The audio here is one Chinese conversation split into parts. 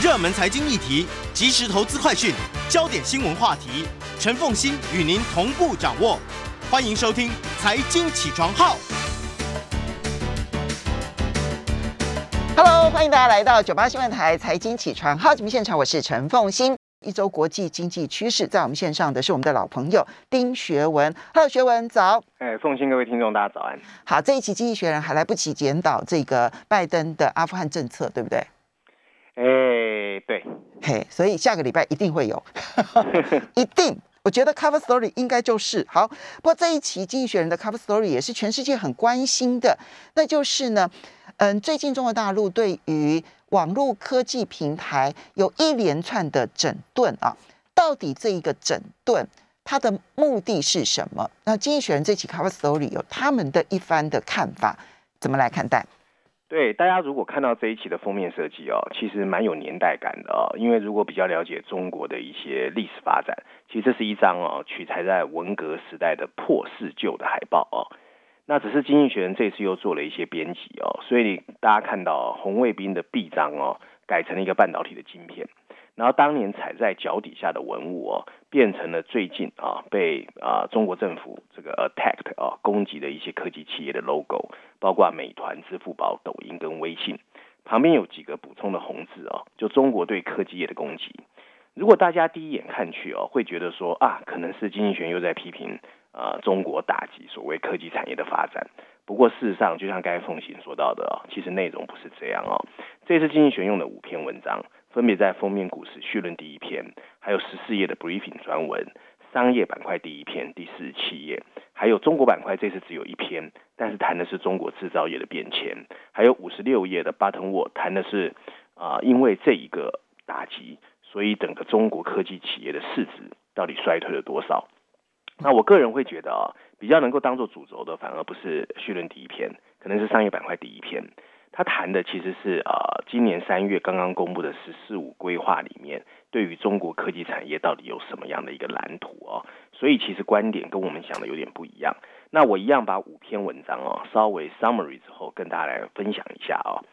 热门财经议题、即时投资快讯、焦点新闻话题，陈凤欣与您同步掌握。欢迎收听《财经起床号》。Hello，欢迎大家来到九八新闻台财经起床号节目现场，我是陈凤欣。一周国际经济趋势，在我们线上的是我们的老朋友丁学文。Hello，学文早。哎，奉新各位听众，大家早安。好，这一期《经济学人》还来不及检讨这个拜登的阿富汗政策，对不对？哎，对，嘿，所以下个礼拜一定会有，一定。我觉得 cover story 应该就是好。不过这一期《经济学人》的 cover story 也是全世界很关心的，那就是呢，嗯，最近中国大陆对于网络科技平台有一连串的整顿啊，到底这一个整顿它的目的是什么？那《经济学人》这期 cover story 有他们的一番的看法，怎么来看待？对大家如果看到这一期的封面设计哦，其实蛮有年代感的哦。因为如果比较了解中国的一些历史发展，其实这是一张哦取材在文革时代的破四旧的海报哦。那只是经济学人这次又做了一些编辑哦，所以大家看到红卫兵的臂章哦，改成了一个半导体的晶片。然后当年踩在脚底下的文物哦，变成了最近啊被啊中国政府这个 attacked 啊攻击的一些科技企业的 logo，包括美团、支付宝、抖音跟微信，旁边有几个补充的红字哦，就中国对科技业的攻击。如果大家第一眼看去哦，会觉得说啊，可能是经济学又在批评啊中国打击所谓科技产业的发展。不过事实上，就像刚才凤行说到的哦，其实内容不是这样哦。这次经济学用的五篇文章。分别在封面股市序论第一篇，还有十四页的 briefing 专文，商业板块第一篇第四十七页，还有中国板块这次只有一篇，但是谈的是中国制造业的变迁，还有五十六页的 button word 谈的是啊、因为这一个打击，所以整个中国科技企业的市值到底衰退了多少？那我个人会觉得啊，比较能够当做主轴的，反而不是序论第一篇，可能是商业板块第一篇。他谈的其实是呃，今年三月刚刚公布的“十四五”规划里面，对于中国科技产业到底有什么样的一个蓝图哦？所以其实观点跟我们想的有点不一样。那我一样把五篇文章哦，稍微 summary 之后跟大家来分享一下哦。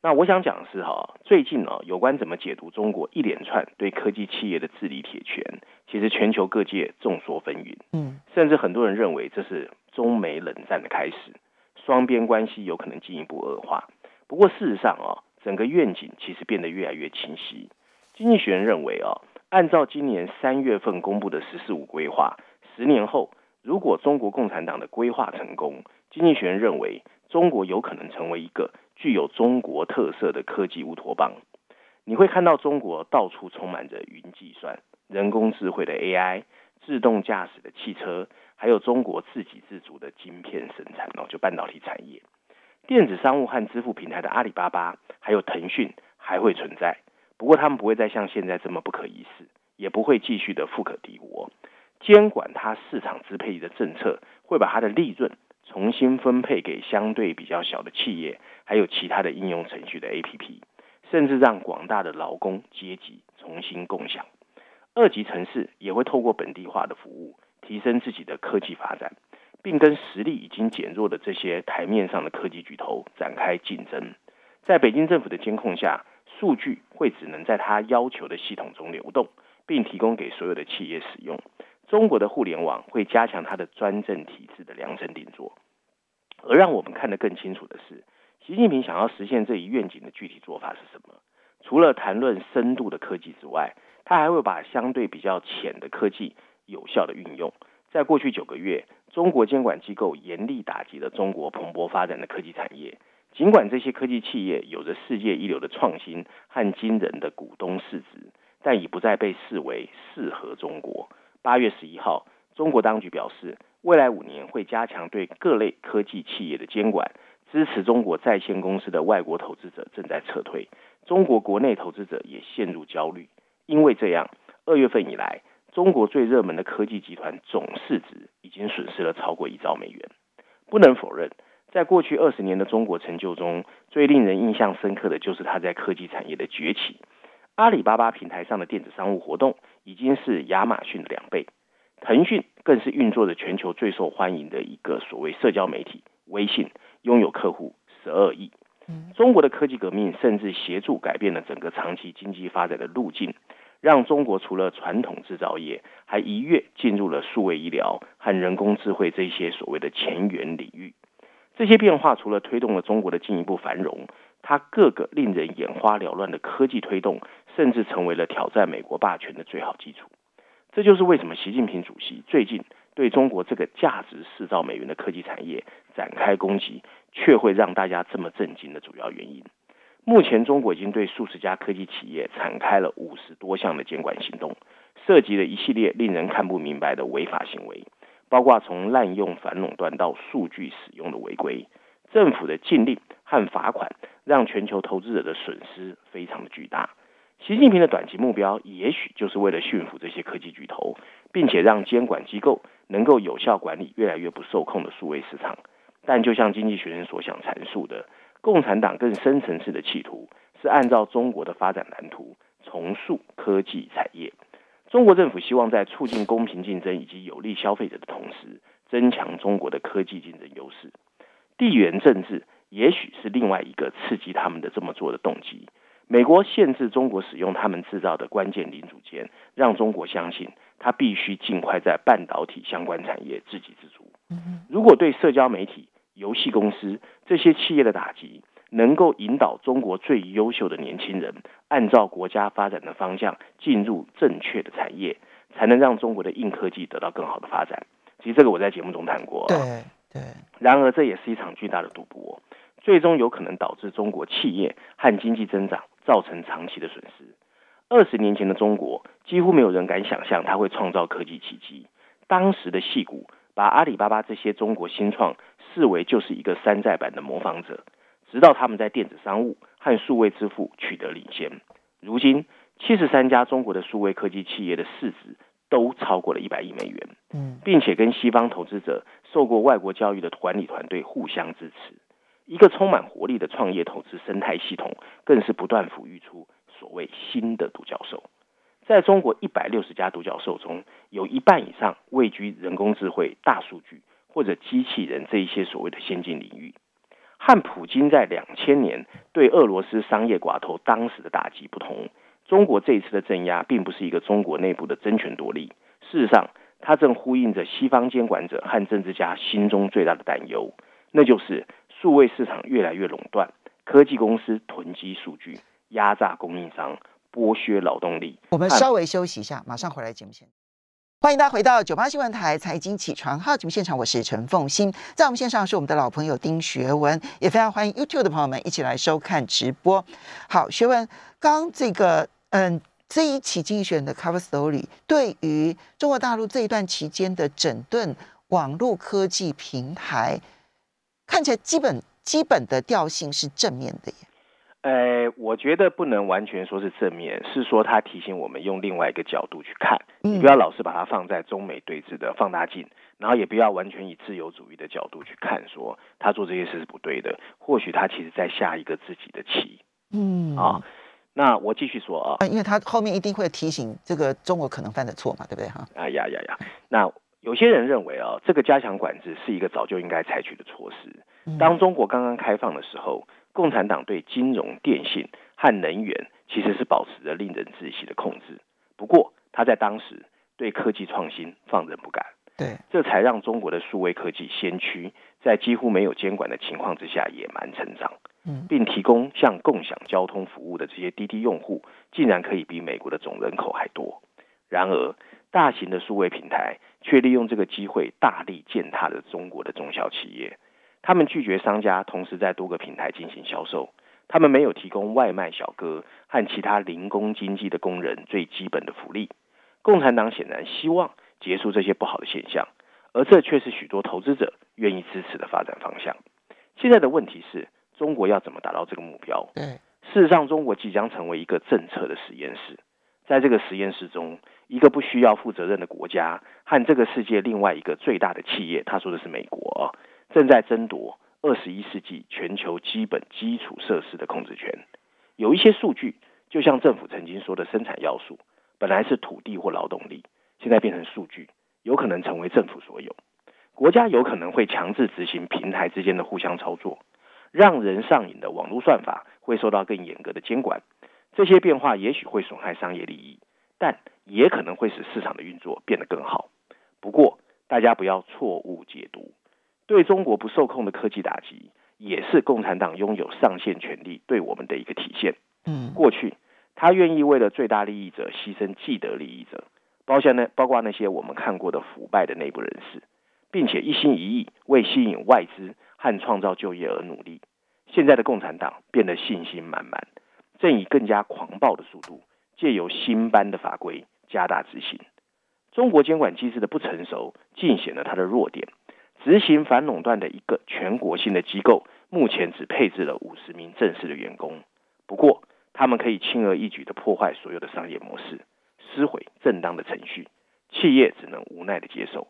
那我想讲的是哈，最近哦，有关怎么解读中国一连串对科技企业的治理铁拳，其实全球各界众说纷纭，嗯，甚至很多人认为这是中美冷战的开始。双边关系有可能进一步恶化，不过事实上哦，整个愿景其实变得越来越清晰。经济学人认为哦，按照今年三月份公布的“十四五”规划，十年后如果中国共产党的规划成功，经济学人认为中国有可能成为一个具有中国特色的科技乌托邦。你会看到中国到处充满着云计算、人工智慧的 AI、自动驾驶的汽车。还有中国自给自足的晶片生产哦，就半导体产业、电子商务和支付平台的阿里巴巴，还有腾讯还会存在，不过他们不会再像现在这么不可一世，也不会继续的富可敌国。监管它市场支配的政策，会把它的利润重新分配给相对比较小的企业，还有其他的应用程序的 APP，甚至让广大的劳工阶级重新共享。二级城市也会透过本地化的服务。提升自己的科技发展，并跟实力已经减弱的这些台面上的科技巨头展开竞争。在北京政府的监控下，数据会只能在他要求的系统中流动，并提供给所有的企业使用。中国的互联网会加强它的专政体制的量身定做。而让我们看得更清楚的是，习近平想要实现这一愿景的具体做法是什么？除了谈论深度的科技之外，他还会把相对比较浅的科技有效的运用。在过去九个月，中国监管机构严厉打击了中国蓬勃发展的科技产业。尽管这些科技企业有着世界一流的创新和惊人的股东市值，但已不再被视为适合中国。八月十一号，中国当局表示，未来五年会加强对各类科技企业的监管，支持中国在线公司的外国投资者正在撤退，中国国内投资者也陷入焦虑，因为这样，二月份以来，中国最热门的科技集团总市值已经损失了超过一兆美元。不能否认，在过去二十年的中国成就中，最令人印象深刻的就是它在科技产业的崛起。阿里巴巴平台上的电子商务活动已经是亚马逊的两倍，腾讯更是运作着全球最受欢迎的一个所谓社交媒体微信，拥有客户十二亿。中国的科技革命甚至协助改变了整个长期经济发展的路径，让中国除了传统制造业，还一跃进入了数位医疗和人工智慧这些所谓的前沿领域。这些变化除了推动了中国的进一步繁荣，它各个令人眼花缭乱的科技推动，甚至成为了挑战美国霸权的最好基础。这就是为什么习近平主席最近对中国这个价值四兆美元的科技产业展开攻击，却会让大家这么震惊的主要原因。目前，中国已经对数十家科技企业展开了五十多项的监管行动，涉及了一系列令人看不明白的违法行为。包括从滥用反垄断到数据使用的违规，政府的禁令和罚款让全球投资者的损失非常的巨大。习近平的短期目标也许就是为了驯服这些科技巨头，并且让监管机构能够有效管理越来越不受控的数位市场。但就像经济学人所想阐述的，共产党更深层次的企图是按照中国的发展蓝图重塑科技产业。中国政府希望在促进公平竞争以及有利消费者的同时，增强中国的科技竞争优势。地缘政治也许是另外一个刺激他们的这么做的动机。美国限制中国使用他们制造的关键零组件，让中国相信它必须尽快在半导体相关产业自给自足。如果对社交媒体、游戏公司这些企业的打击，能够引导中国最优秀的年轻人按照国家发展的方向进入正确的产业，才能让中国的硬科技得到更好的发展。其实这个我在节目中谈过。对对。然而这也是一场巨大的赌博，最终有可能导致中国企业和经济增长造成长期的损失。二十年前的中国，几乎没有人敢想象它会创造科技奇迹。当时的戏骨把阿里巴巴这些中国新创视为就是一个山寨版的模仿者。直到他们在电子商务和数位支付取得领先，如今七十三家中国的数位科技企业的市值都超过了一百亿美元，嗯，并且跟西方投资者受过外国教育的管理团队互相支持，一个充满活力的创业投资生态系统，更是不断抚育出所谓新的独角兽。在中国一百六十家独角兽中，有一半以上位居人工智慧、大数据或者机器人这一些所谓的先进领域。和普京在两千年对俄罗斯商业寡头当时的打击不同，中国这一次的镇压并不是一个中国内部的争权夺利。事实上，它正呼应着西方监管者和政治家心中最大的担忧，那就是数位市场越来越垄断，科技公司囤积数据，压榨供应商，剥削劳动力。我们稍微休息一下，马上回来节目现欢迎大家回到九八新闻台财经起床号节目现场，我是陈凤欣，在我们线上是我们的老朋友丁学文，也非常欢迎 YouTube 的朋友们一起来收看直播。好，学文，刚这个嗯这一期经济学人的 Cover Story 对于中国大陆这一段期间的整顿网络科技平台，看起来基本基本的调性是正面的耶。呃，我觉得不能完全说是正面，是说他提醒我们用另外一个角度去看，你不要老是把它放在中美对峙的放大镜，然后也不要完全以自由主义的角度去看，说他做这些事是不对的。或许他其实在下一个自己的棋。嗯啊，那我继续说啊，因为他后面一定会提醒这个中国可能犯的错嘛，对不对哈？啊呀呀呀，那有些人认为啊，这个加强管制是一个早就应该采取的措施。当中国刚刚开放的时候。共产党对金融、电信和能源其实是保持着令人窒息的控制。不过，他在当时对科技创新放任不敢，对，这才让中国的数位科技先驱在几乎没有监管的情况之下野蛮成长，并提供像共享交通服务的这些滴滴用户，竟然可以比美国的总人口还多。然而，大型的数位平台却利用这个机会大力践踏了中国的中小企业。他们拒绝商家同时在多个平台进行销售，他们没有提供外卖小哥和其他零工经济的工人最基本的福利。共产党显然希望结束这些不好的现象，而这却是许多投资者愿意支持的发展方向。现在的问题是中国要怎么达到这个目标？对，事实上，中国即将成为一个政策的实验室，在这个实验室中，一个不需要负责任的国家和这个世界另外一个最大的企业，他说的是美国。正在争夺二十一世纪全球基本基础设施的控制权。有一些数据，就像政府曾经说的，生产要素本来是土地或劳动力，现在变成数据，有可能成为政府所有。国家有可能会强制执行平台之间的互相操作。让人上瘾的网络算法会受到更严格的监管。这些变化也许会损害商业利益，但也可能会使市场的运作变得更好。不过，大家不要错误解读，对中国不受控的科技打击，也是共产党拥有上限权力对我们的一个体现。嗯过去，他愿意为了最大利益者牺牲既得利益者，包括那包括那些我们看过的腐败的内部人士，并且一心一意为吸引外资和创造就业而努力。现在的共产党变得信心满满，正以更加狂暴的速度，借由新颁的法规加大执行。中国监管机制的不成熟，尽显了它的弱点。执行反垄断的一个全国性的机构，目前只配置了五十名正式的员工。不过，他们可以轻而易举地破坏所有的商业模式，撕毁正当的程序，企业只能无奈地接受。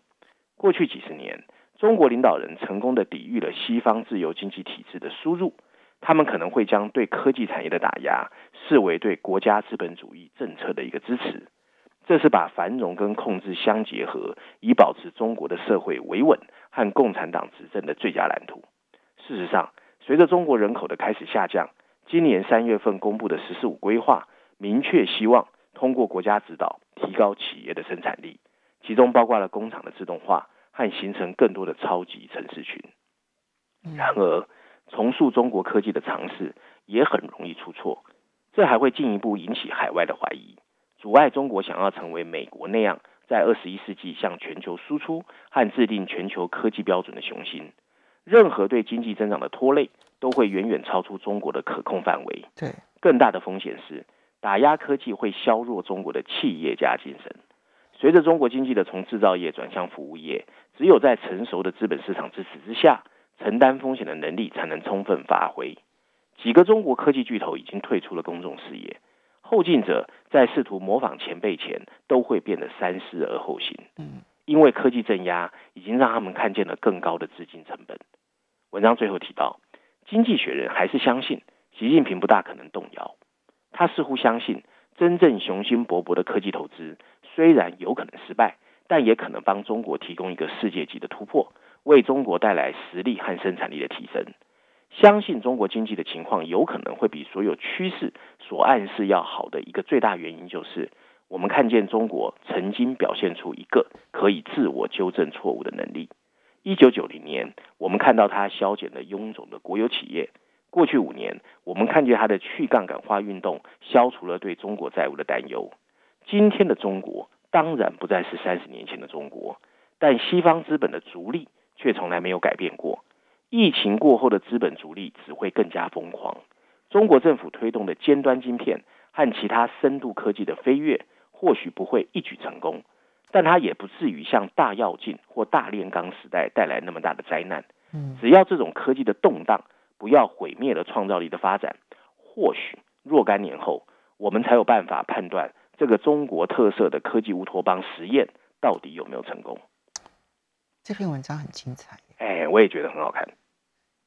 过去几十年，中国领导人成功地抵御了西方自由经济体制的输入，他们可能会将对科技产业的打压视为对国家资本主义政策的一个支持。这是把繁荣跟控制相结合，以保持中国的社会维稳和共产党执政的最佳蓝图。事实上，随着中国人口的开始下降，今年三月份公布的“十四五”规划明确希望通过国家指导提高企业的生产力，其中包括了工厂的自动化和形成更多的超级城市群。然而，重塑中国科技的尝试也很容易出错，这还会进一步引起海外的怀疑。阻碍中国想要成为美国那样在二十一世纪向全球输出和制定全球科技标准的雄心。任何对经济增长的拖累，都会远远超出中国的可控范围。对，更大的风险是，打压科技会削弱中国的企业家精神。随着中国经济的从制造业转向服务业，只有在成熟的资本市场支持之下，承担风险的能力才能充分发挥。几个中国科技巨头已经退出了公众视野。后进者在试图模仿前辈前，都会变得三思而后行。嗯，因为科技镇压已经让他们看见了更高的资金成本。文章最后提到，经济学人还是相信习近平不大可能动摇。他似乎相信，真正雄心勃勃的科技投资虽然有可能失败，但也可能帮中国提供一个世界级的突破，为中国带来实力和生产力的提升。相信中国经济的情况有可能会比所有趋势所暗示要好的一个最大原因，就是我们看见中国曾经表现出一个可以自我纠正错误的能力。一九九零年，我们看到它削减了臃肿的国有企业；过去五年，我们看见它的去杠杆化运动消除了对中国债务的担忧。今天的中国当然不再是三十年前的中国，但西方资本的逐利却从来没有改变过。疫情过后的资本逐利只会更加疯狂。中国政府推动的尖端晶片和其他深度科技的飞跃，或许不会一举成功，但它也不至于像大跃进或大炼钢时代带来那么大的灾难。嗯只要这种科技的动荡不要毁灭了创造力的发展，或许若干年后，我们才有办法判断这个中国特色的科技乌托邦实验到底有没有成功。这篇文章很精彩。哎，我也觉得很好看，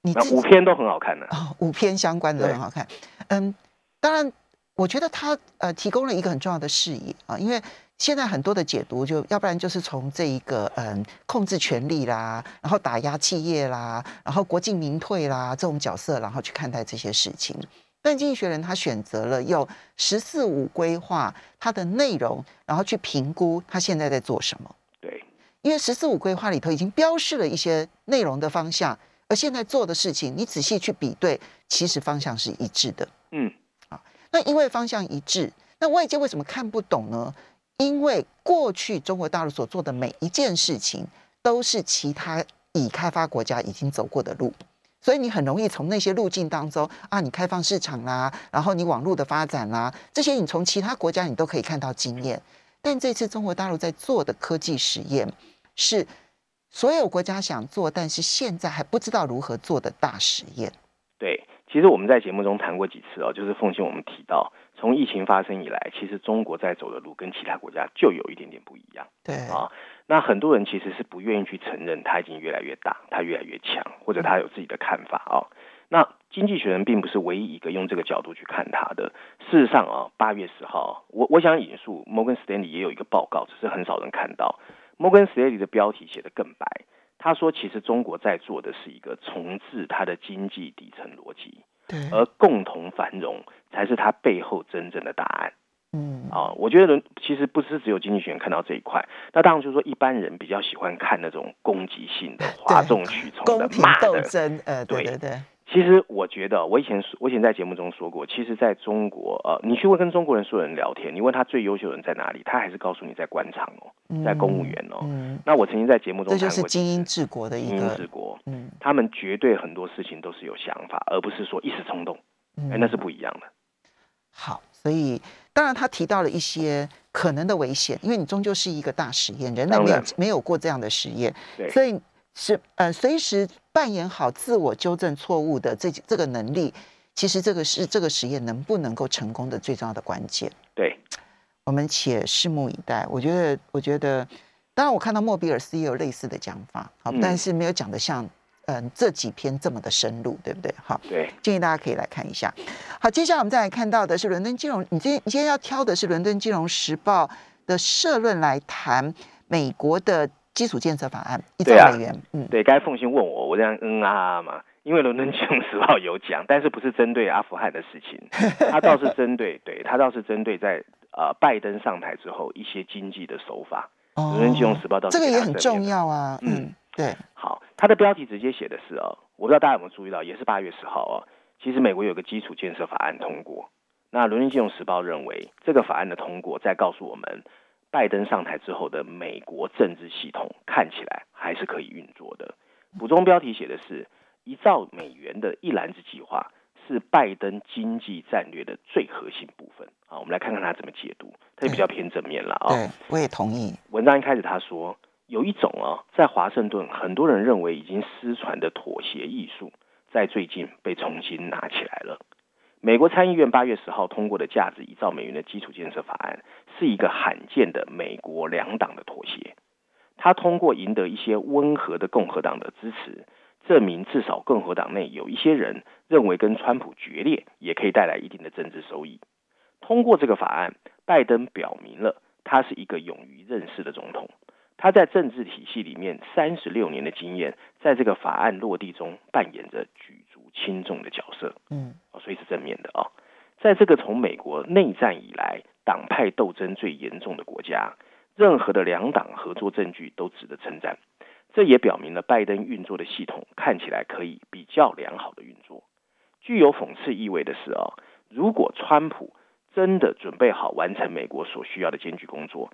你那五篇都很好看呢。哦，五篇相关的都很好看。嗯，当然，我觉得他呃提供了一个很重要的视野啊，因为现在很多的解读就要不然就是从这一个嗯控制权力啦，然后打压企业啦，然后国进民退啦这种角色，然后去看待这些事情。但经济学人他选择了用“十四五”规划它的内容，然后去评估他现在在做什么。对，因为“十四五”规划里头已经标示了一些内容的方向，而现在做的事情，你仔细去比对，其实方向是一致的。嗯，啊那因为方向一致，那外界为什么看不懂呢？因为过去中国大陆所做的每一件事情，都是其他已开发国家已经走过的路，所以你很容易从那些路径当中啊，你开放市场啦，然后你网络的发展啦，这些你从其他国家你都可以看到经验。但这次中国大陆在做的科技实验，是所有国家想做，但是现在还不知道如何做的大实验。对。其实我们在节目中谈过几次哦，就是奉新我们提到，从疫情发生以来，其实中国在走的路跟其他国家就有一点点不一样。对，啊，那很多人其实是不愿意去承认它已经越来越大，它越来越强，或者他有自己的看法啊。那经济学人并不是唯一一个用这个角度去看它的。事实上啊，八月十号，我我想引述摩根斯丹利也有一个报告，只是很少人看到。摩根斯丹利的标题写得更白，他说，其实中国在做的是一个重置它的经济底层逻辑，对，而共同繁荣才是它背后真正的答案。嗯，啊，我觉得其实不是只有经济学人看到这一块，那当然就是说一般人比较喜欢看那种攻击性的、哗众取宠的、骂的。斗争，呃，对对，其实我觉得，我以前我以前在节目中说过，其实在中国，呃，你去问跟中国人所有人聊天，你问他最优秀的人在哪里，他还是告诉你在官场哦，在公务员哦。嗯，那我曾经在节目中这就是精英治国的一精英个，治国，嗯。他们绝对很多事情都是有想法，而不是说一时冲动，哎，嗯，那是不一样的。好，所以当然他提到了一些可能的危险，因为你终究是一个大实验，人类没有没有过这样的实验，对，所以是呃随时扮演好自我纠正错误的这这个能力，其实这个是这个实验能不能够成功的最重要的关键。对，我们且拭目以待。我觉得，我觉得，当然我看到莫比尔斯也有类似的讲法，好，嗯但是没有讲的像嗯、这几篇这么的深入，对不对？好，对，建议大家可以来看一下。好，接下来我们再来看到的是伦敦金融，你今天你今天要挑的是伦敦金融时报的社论来谈美国的基础建设法案一兆美元，嗯，对，该凤欣问我，我这样嗯啊啊嘛，因为伦敦金融时报有讲，但是不是针对阿富汗的事情，他倒是针对，对他倒是针对在呃拜登上台之后一些经济的手法。哦伦敦金融时报倒是给这个也很重要啊，嗯嗯，对，好，它的标题直接写的是哦，我不知道大家有没有注意到，也是八月十号哦。其实美国有个基础建设法案通过，那伦敦金融时报认为这个法案的通过，在告诉我们，拜登上台之后的美国政治系统看起来还是可以运作的。补充标题写的是一兆美元的一篮子计划是拜登经济战略的最核心部分啊。我们来看看他怎么解读，他就比较偏正面了啊、对，我也同意，文章一开始他说，有一种啊，在华盛顿很多人认为已经失传的妥协艺术，在最近被重新拿起来了。美国参议院八月十号通过的价值一兆美元的基础建设法案，是一个罕见的美国两党的妥协。它通过赢得一些温和的共和党的支持，证明至少共和党内有一些人认为跟川普决裂也可以带来一定的政治收益。通过这个法案，拜登表明了他是一个勇于认事的总统。他在政治体系里面三十六年的经验，在这个法案落地中扮演着举轻重的角色。嗯哦，所以是正面的啊、在这个从美国内战以来党派斗争最严重的国家，任何的两党合作证据都值得称赞。这也表明了拜登运作的系统看起来可以比较良好的运作。具有讽刺意味的是啊、如果川普真的准备好完成美国所需要的艰巨工作，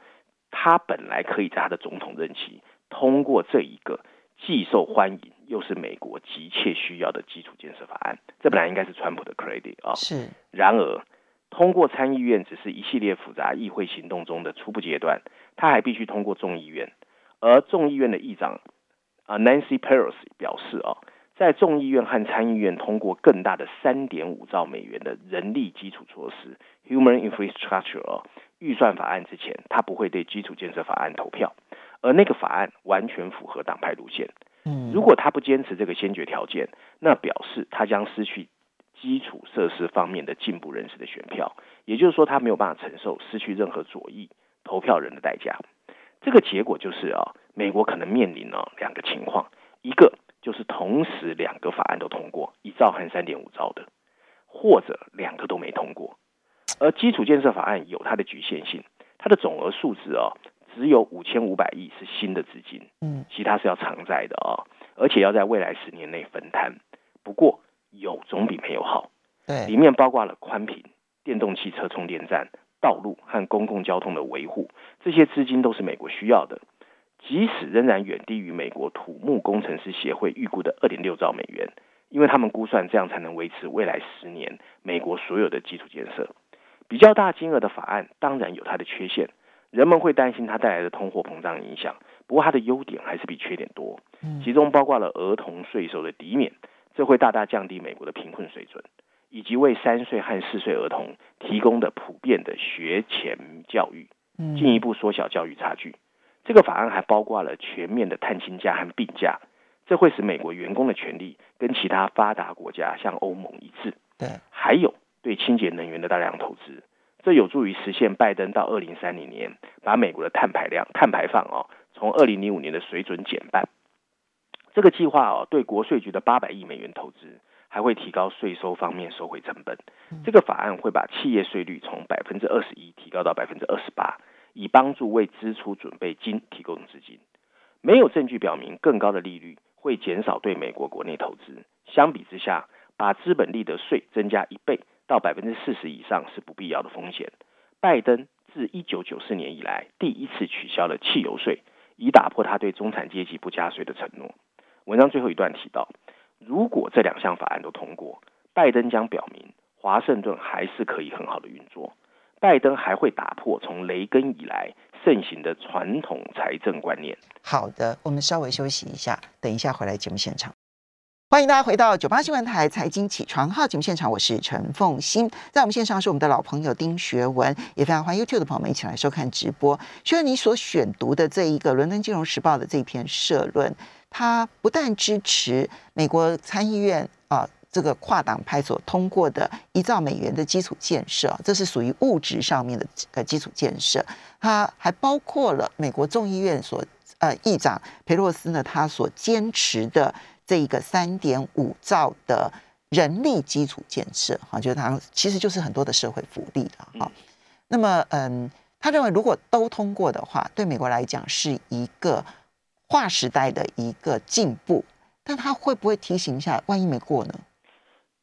他本来可以在他的总统任期通过这一个既受欢迎又是美国急切需要的基础建设法案，这本来应该是川普的 credit 啊、是，然而，通过参议院只是一系列复杂议会行动中的初步阶段，他还必须通过众议院。而众议院的议长啊 Nancy Pelosi 表示啊，在众议院和参议院通过更大的三点五兆美元的人力基础措施 （Human Infrastructure） 啊预算法案之前，他不会对基础建设法案投票。而那个法案完全符合党派路线。嗯，如果他不坚持这个先决条件，那表示他将失去基础设施方面的进步人士的选票，也就是说，他没有办法承受失去任何左翼投票人的代价。这个结果就是啊，美国可能面临了两个情况，一个就是同时两个法案都通过，一兆和三点五兆的，或者两个都没通过。而基础建设法案有它的局限性，它的总额数字啊，只有五千五百亿是新的资金，嗯其他是要偿债的啊、而且要在未来十年内分摊。不过有总比没有好，对里，面包括了宽频、电动汽车充电站、道路和公共交通的维护，这些资金都是美国需要的。即使仍然远低于美国土木工程师协会预估的二点六兆美元，因为他们估算这样才能维持未来十年美国所有的基础建设。比较大金额的法案当然有它的缺陷，人们会担心它带来的通货膨胀影响。不过它的优点还是比缺点多，嗯其中包括了儿童税收的抵免，这会大大降低美国的贫困水准，以及为三岁和四岁儿童提供的普遍的学前教育，嗯进一步缩小教育差距。这个法案还包括了全面的探亲假和病假，这会使美国员工的权利跟其他发达国家像欧盟一致。对，还有对清洁能源的大量投资，这有助于实现拜登到二零三零年把美国的碳排量、碳排放哦，从二零零五年的水准减半。这个计划哦，对国税局的八百亿美元投资，还会提高税收方面收回成本。这个法案会把企业税率从百分之二十一提高到百分之二十八，以帮助为支出准备金提供资金。没有证据表明更高的利率会减少对美国国内投资。相比之下，把资本利得税增加一倍到百分之四十以上是不必要的风险。拜登自一九九四年以来第一次取消了汽油税，以打破他对中产阶级不加税的承诺。文章最后一段提到，如果这两项法案都通过，拜登将表明华盛顿还是可以很好的运作。拜登还会打破从雷根以来盛行的传统财政观念。好的，我们稍微休息一下，等一下回来节目现场。欢迎大家回到九八新闻台财经起床号节目现场，我是陈凤欣，在我们线上是我们的老朋友丁学文，也非常欢迎 YouTube 的朋友们一起来收看直播。学文，你所选读的这一个《伦敦金融时报》的这篇社论。它不但支持美国参议院啊这个跨党派所通过的一兆美元的基础建设，这是属于物质上面的呃基础建设，它还包括了美国众议院所呃议长佩洛斯呢他所坚持的这一个三点五兆的人力基础建设，哈，就是他其实就是很多的社会福利了哈。那么嗯，他认为如果都通过的话，对美国来讲是一个。划时代的一个进步，但他会不会提醒一下，万一没过呢？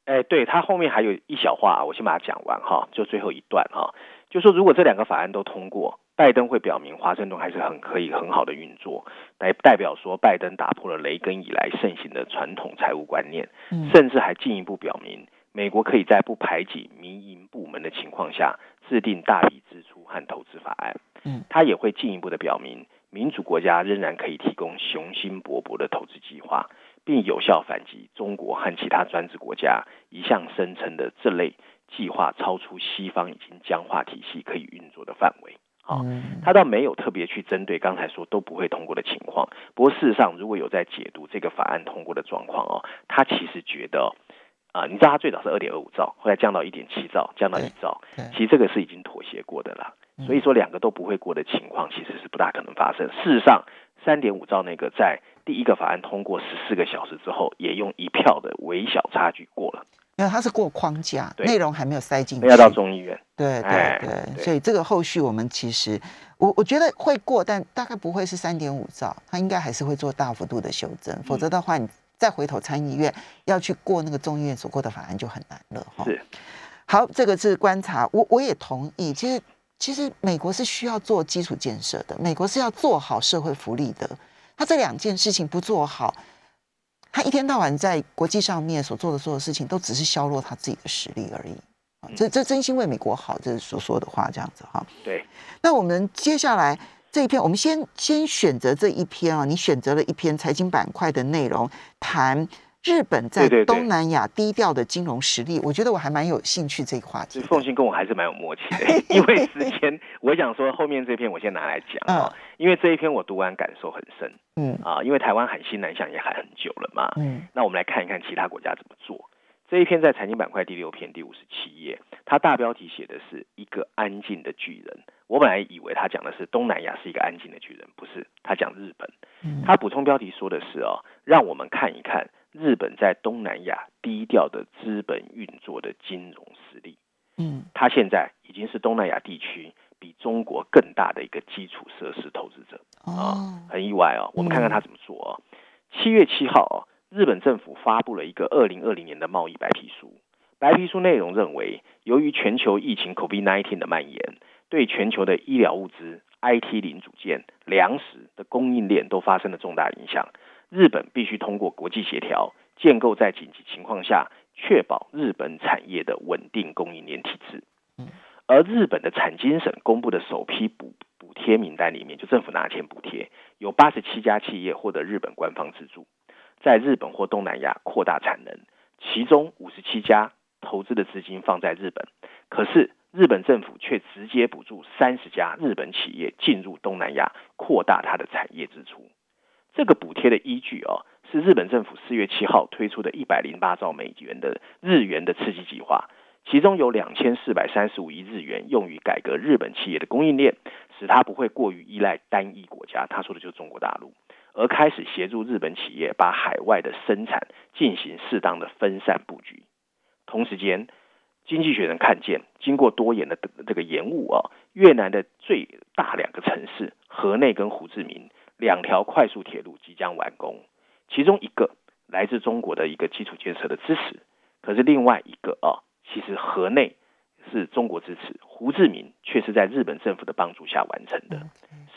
哎，对他后面还有一小话，我先把它讲完哈，就最后一段哈，就说如果这两个法案都通过，拜登会表明华盛顿还是很可以很好的运作，来代表说拜登打破了雷根以来盛行的传统财务观念，甚至还进一步表明美国可以在不排挤民营部门的情况下制定大笔支出和投资法案。嗯，他也会进一步的表明。民主国家仍然可以提供雄心勃勃的投资计划，并有效反击中国和其他专制国家一向声称的这类计划超出西方已经僵化体系可以运作的范围。好，他倒没有特别去针对刚才说都不会通过的情况。不过事实上，如果有在解读这个法案通过的状况哦，他其实觉得啊，你知道他最早是二点二五兆，后来降到一点七兆，降到一兆，其实这个是已经妥协过的了。所以说，两个都不会过的情况，其实是不大可能发生。事实上，三点五兆那个在第一个法案通过十四个小时之后，也用一票的微小差距过了。因为它是过框架，内容还没有塞进去，没有到众议院。对对对，所以这个后续我们其实，我我觉得会过，但大概不会是三点五兆，它应该还是会做大幅度的修正。否则的话，你再回头参议院要去过那个众议院所过的法案就很难了。哈，是。好，这个是观察，我我也同意。其实。其实美国是需要做基础建设的，美国是要做好社会福利的。他这两件事情不做好，他一天到晚在国际上面所做的所有事情，都只是削弱他自己的实力而已。啊这这真心为美国好，这是所说的话，这样子哈。对。那我们接下来这一篇，我们先先选择这一篇啊，你选择了一篇财经板块的内容谈。日本在东南亚低调的金融实力，我觉得我还蛮有兴趣这个话题。凤信跟我还是蛮有默契的，因为之前，我想说后面这篇我先拿来讲啊，因为这一篇我读完感受很深，嗯啊，因为台湾喊新南向也喊很久了嘛，嗯，那我们来看一看其他国家怎么做。这一篇在财经板块第六篇第五十七页，它大标题写的是一个安静的巨人。我本来以为他讲的是东南亚是一个安静的巨人，不是，他讲日本。他补充标题说的是哦，让我们看一看。日本在东南亚低调的资本运作的金融实力，嗯，它现在已经是东南亚地区比中国更大的一个基础设施投资者啊，很意外哦。我们看看他怎么做哦。七月七号哦，日本政府发布了一个二零二零年的贸易白皮书，白皮书内容认为，由于全球疫情 COVID-19 的蔓延，对全球的医疗物资、IT 零组件、粮食的供应链都发生了重大影响。日本必须通过国际协调，建构在紧急情况下确保日本产业的稳定供应链体制。而日本的产经省公布的首批补补贴名单里面，就政府拿钱补贴，有八十七家企业获得日本官方资助，在日本或东南亚扩大产能，其中五十七家投资的资金放在日本，可是日本政府却直接补助三十家日本企业进入东南亚，扩大它的产业支出。这个补贴的依据哦，是日本政府四月七号推出的一百零八兆美元的日元的刺激计划，其中有两千四百三十五亿日元用于改革日本企业的供应链，使它不会过于依赖单一国家。他说的就是中国大陆，而开始协助日本企业把海外的生产进行适当的分散布局。同时间，经济学人看见，经过多年的这个延误啊，越南的最大两个城市河内跟胡志明两条快速铁路即将完工，其中一个来自中国的一个基础建设的支持，可是另外一个啊，其实河内是中国支持，胡志明却是在日本政府的帮助下完成的。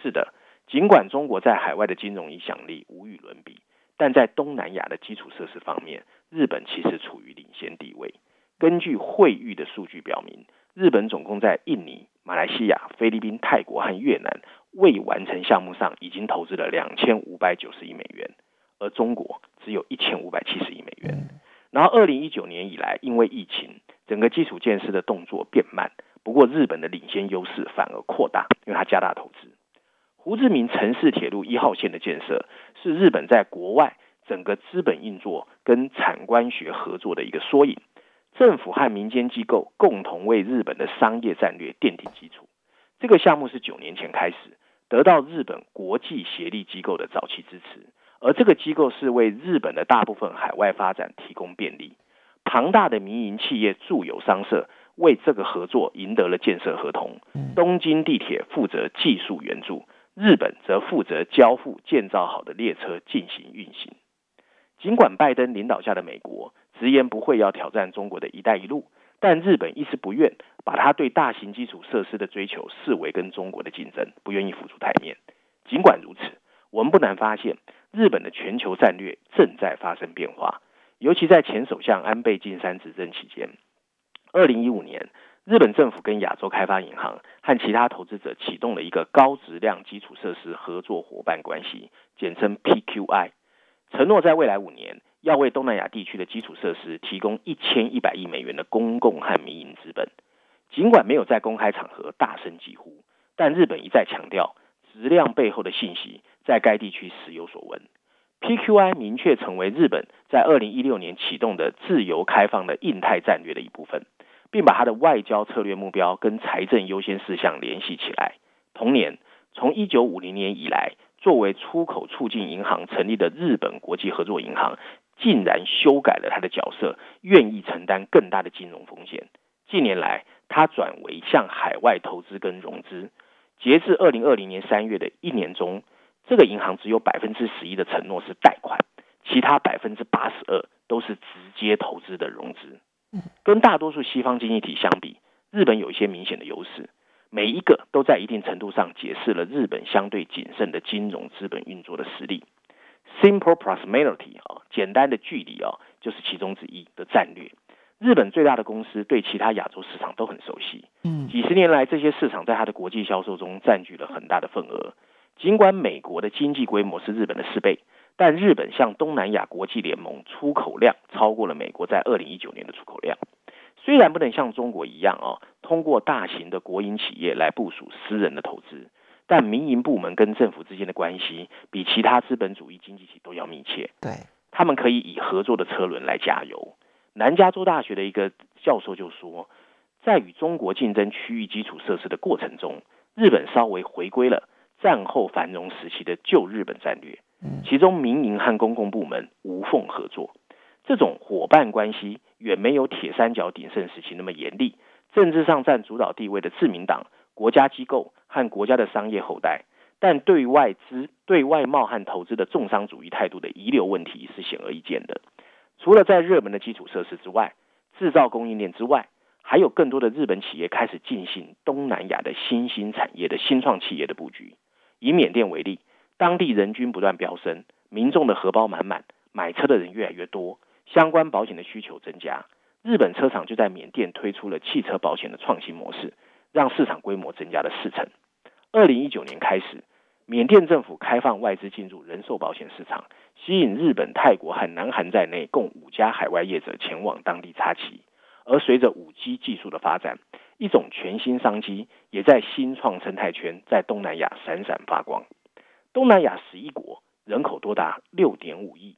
是的，尽管中国在海外的金融影响力无与伦比，但在东南亚的基础设施方面，日本其实处于领先地位。根据会誉的数据表明，日本总共在印尼、马来西亚、菲律宾、泰国和越南未完成项目上已经投资了两千五百九十亿美元，而中国只有一千五百七十亿美元。然后，二零一九年以来，因为疫情，整个基础建设的动作变慢。不过，日本的领先优势反而扩大，因为它加大投资。胡志明城市铁路一号线的建设，是日本在国外整个资本运作跟产官学合作的一个缩影。政府和民间机构共同为日本的商业战略奠定基础。这个项目是九年前开始得到日本国际协力机构的早期支持，而这个机构是为日本的大部分海外发展提供便利。庞大的民营企业住友商社为这个合作赢得了建设合同。东京地铁负责技术援助，日本则负责交付建造好的列车进行运行。尽管拜登领导下的美国。直言不讳要挑战中国的一带一路，但日本一直不愿把他对大型基础设施的追求视为跟中国的竞争，不愿意浮出台面。尽管如此，我们不难发现，日本的全球战略正在发生变化。尤其在前首相安倍晋三执政期间，二零一五年，日本政府跟亚洲开发银行和其他投资者启动了一个高质量基础设施合作伙伴关系，简称 PQI，承诺在未来五年。要为东南亚地区的基础设施提供一千一百亿美元的公共和民营资本。尽管没有在公开场合大声疾呼，但日本一再强调，质量背后的信息在该地区时有所闻。PQI 明确成为日本在二零一六年启动的自由开放的印太战略的一部分，并把它的外交策略目标跟财政优先事项联系起来。同年，从一九五零年以来，作为出口促进银行成立的日本国际合作银行。竟然修改了他的角色，愿意承担更大的金融风险。近年来，他转为向海外投资跟融资。截至二零二零年三月的一年中，这个银行只有百分之十一的承诺是贷款，其他百分之八十二都是直接投资的融资。跟大多数西方经济体相比，日本有一些明显的优势，每一个都在一定程度上解释了日本相对谨慎的金融资本运作的实力。Simple proximity 啊，简单的距离啊，就是其中之一的战略。日本最大的公司对其他亚洲市场都很熟悉，嗯，几十年来这些市场在它的国际销售中占据了很大的份额。尽管美国的经济规模是日本的四倍，但日本向东南亚国际联盟出口量超过了美国在二零一九年的出口量。虽然不能像中国一样啊，通过大型的国营企业来部署私人的投资。但民营部门跟政府之间的关系比其他资本主义经济体都要密切。对，他们可以以合作的车轮来加油。南加州大学的一个教授就说，在与中国竞争区域基础设施的过程中，日本稍微回归了战后繁荣时期的旧日本战略。其中民营和公共部门无缝合作，这种伙伴关系远没有铁三角鼎盛时期那么严厉。政治上占主导地位的自民党。国家机构和国家的商业后代，但对外资、对外贸和投资的重商主义态度的遗留问题是显而易见的。除了在热门的基础设施之外，制造供应链之外，还有更多的日本企业开始进行东南亚的新兴产业的新创企业的布局。以缅甸为例，当地人均不断飙升，民众的荷包满满，买车的人越来越多，相关保险的需求增加。日本车厂就在缅甸推出了汽车保险的创新模式。让市场规模增加了四成。二零一九年开始，缅甸政府开放外资进入人寿保险市场，吸引日本、泰国和南韩在内共五家海外业者前往当地插旗。而随着五 G 技术的发展，一种全新商机也在新创生态圈在东南亚闪闪发光。东南亚十一国人口多达六点五亿，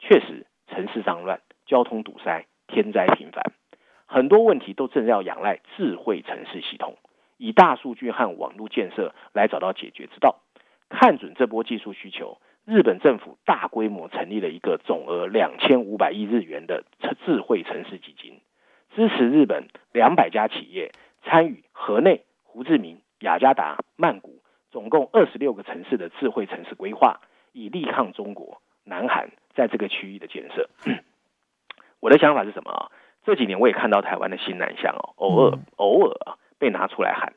确实城市脏乱、交通堵塞、天灾频繁。很多问题都正要仰赖智慧城市系统，以大数据和网络建设来找到解决之道。看准这波技术需求，日本政府大规模成立了一个总额两千五百亿日元的智慧城市基金，支持日本两百家企业参与河内、胡志明、雅加达、曼谷总共二十六个城市的智慧城市规划，以力抗中国、南韩在这个区域的建设。我的想法是什么啊？这几年我也看到台湾的新南向哦，偶尔偶尔啊被拿出来喊，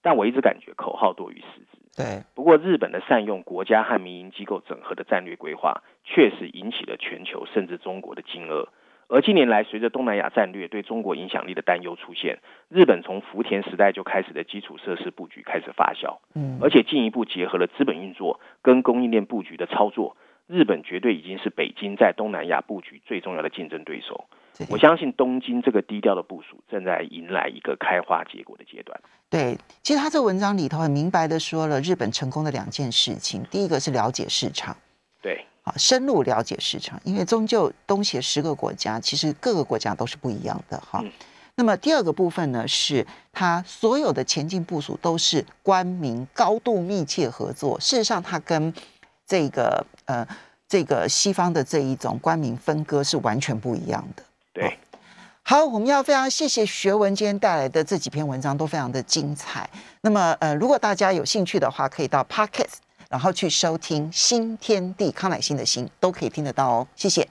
但我一直感觉口号多于实质。对，不过日本的善用国家和民营机构整合的战略规划，确实引起了全球甚至中国的惊愕。而近年来，随着东南亚战略对中国影响力的担忧出现，日本从福田时代就开始的基础设施布局开始发酵，嗯，而且进一步结合了资本运作跟供应链布局的操作，日本绝对已经是北京在东南亚布局最重要的竞争对手。对我相信东京这个低调的部署正在迎来一个开花结果的阶段。对，其实他这文章里头很明白的说了日本成功的两件事情，第一个是了解市场。对，好，深入了解市场，因为终究东协十个国家，其实各个国家都是不一样的哈。嗯那么第二个部分呢，是它所有的前进部署都是官民高度密切合作。事实上，它跟这个呃这个西方的这一种官民分割是完全不一样的。对，好，我们要非常谢谢学文今天带来的这几篇文章都非常的精彩。那么呃，如果大家有兴趣的话，可以到 Podcast，然后去收听新天地康乃馨的新，都可以听得到哦。谢谢。